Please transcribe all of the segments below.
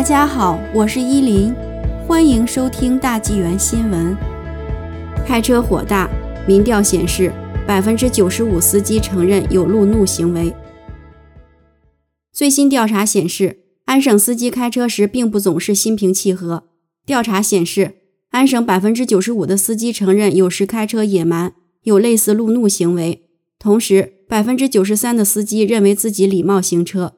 大家好，我是依林，欢迎收听大纪元新闻。开车火大，民调显示，百分之九十五司机承认有路怒行为。最新调查显示，安省司机开车时并不总是心平气和。调查显示，安省百分之九十五的司机承认有时开车野蛮，有类似路怒行为。同时，百分之九十三的司机认为自己礼貌行车。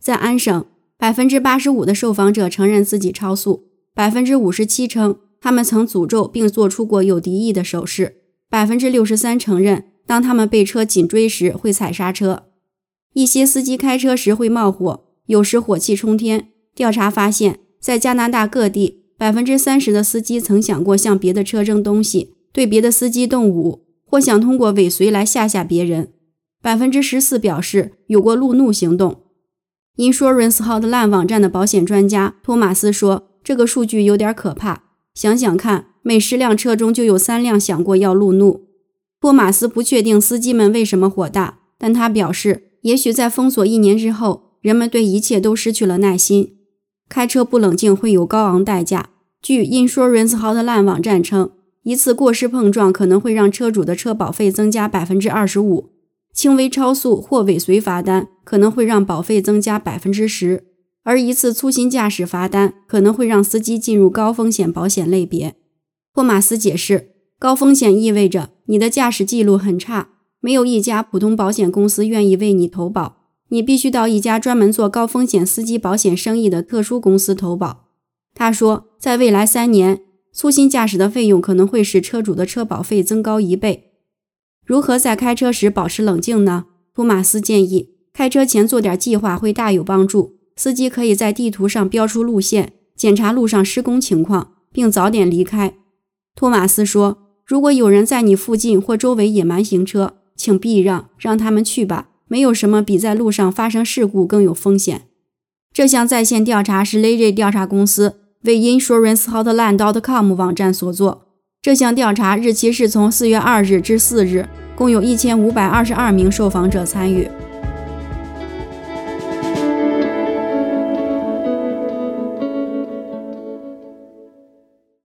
在安省。百分之八十五的受访者承认自己超速，百分之五十七称他们曾诅咒并做出过有敌意的手势，百分之六十三承认当他们被车紧追时会踩刹车。一些司机开车时会冒火，有时火气冲天。调查发现，在加拿大各地，百分之三十的司机曾想过向别的车扔东西，对别的司机动武，或想通过尾随来吓吓别人。百分之十四表示有过路怒行动。Insurance Hotline 网站的保险专家托马斯说：“这个数据有点可怕。想想看，每十辆车中就有三辆想过要路怒。”托马斯不确定司机们为什么火大，但他表示，也许在封锁一年之后，人们对一切都失去了耐心。开车不冷静会有高昂代价。据 Insurance Hotline 网站称，一次过失碰撞可能会让车主的车保费增加百分之二十五。轻微超速或尾随罚单可能会让保费增加百分之十，而一次粗心驾驶罚单可能会让司机进入高风险保险类别。托马斯解释，高风险意味着你的驾驶记录很差，没有一家普通保险公司愿意为你投保，你必须到一家专门做高风险司机保险生意的特殊公司投保。他说，在未来三年，粗心驾驶的费用可能会使车主的车保费增高一倍。如何在开车时保持冷静呢？托马斯建议，开车前做点计划会大有帮助。司机可以在地图上标出路线，检查路上施工情况，并早点离开。托马斯说：“如果有人在你附近或周围野蛮行车，请避让，让他们去吧。没有什么比在路上发生事故更有风险。”这项在线调查是 l a z y 调查公司为 InsuranceHotline.com 网站所做。这项调查日期是从四月二日至四日。共有一千五百二十二名受访者参与。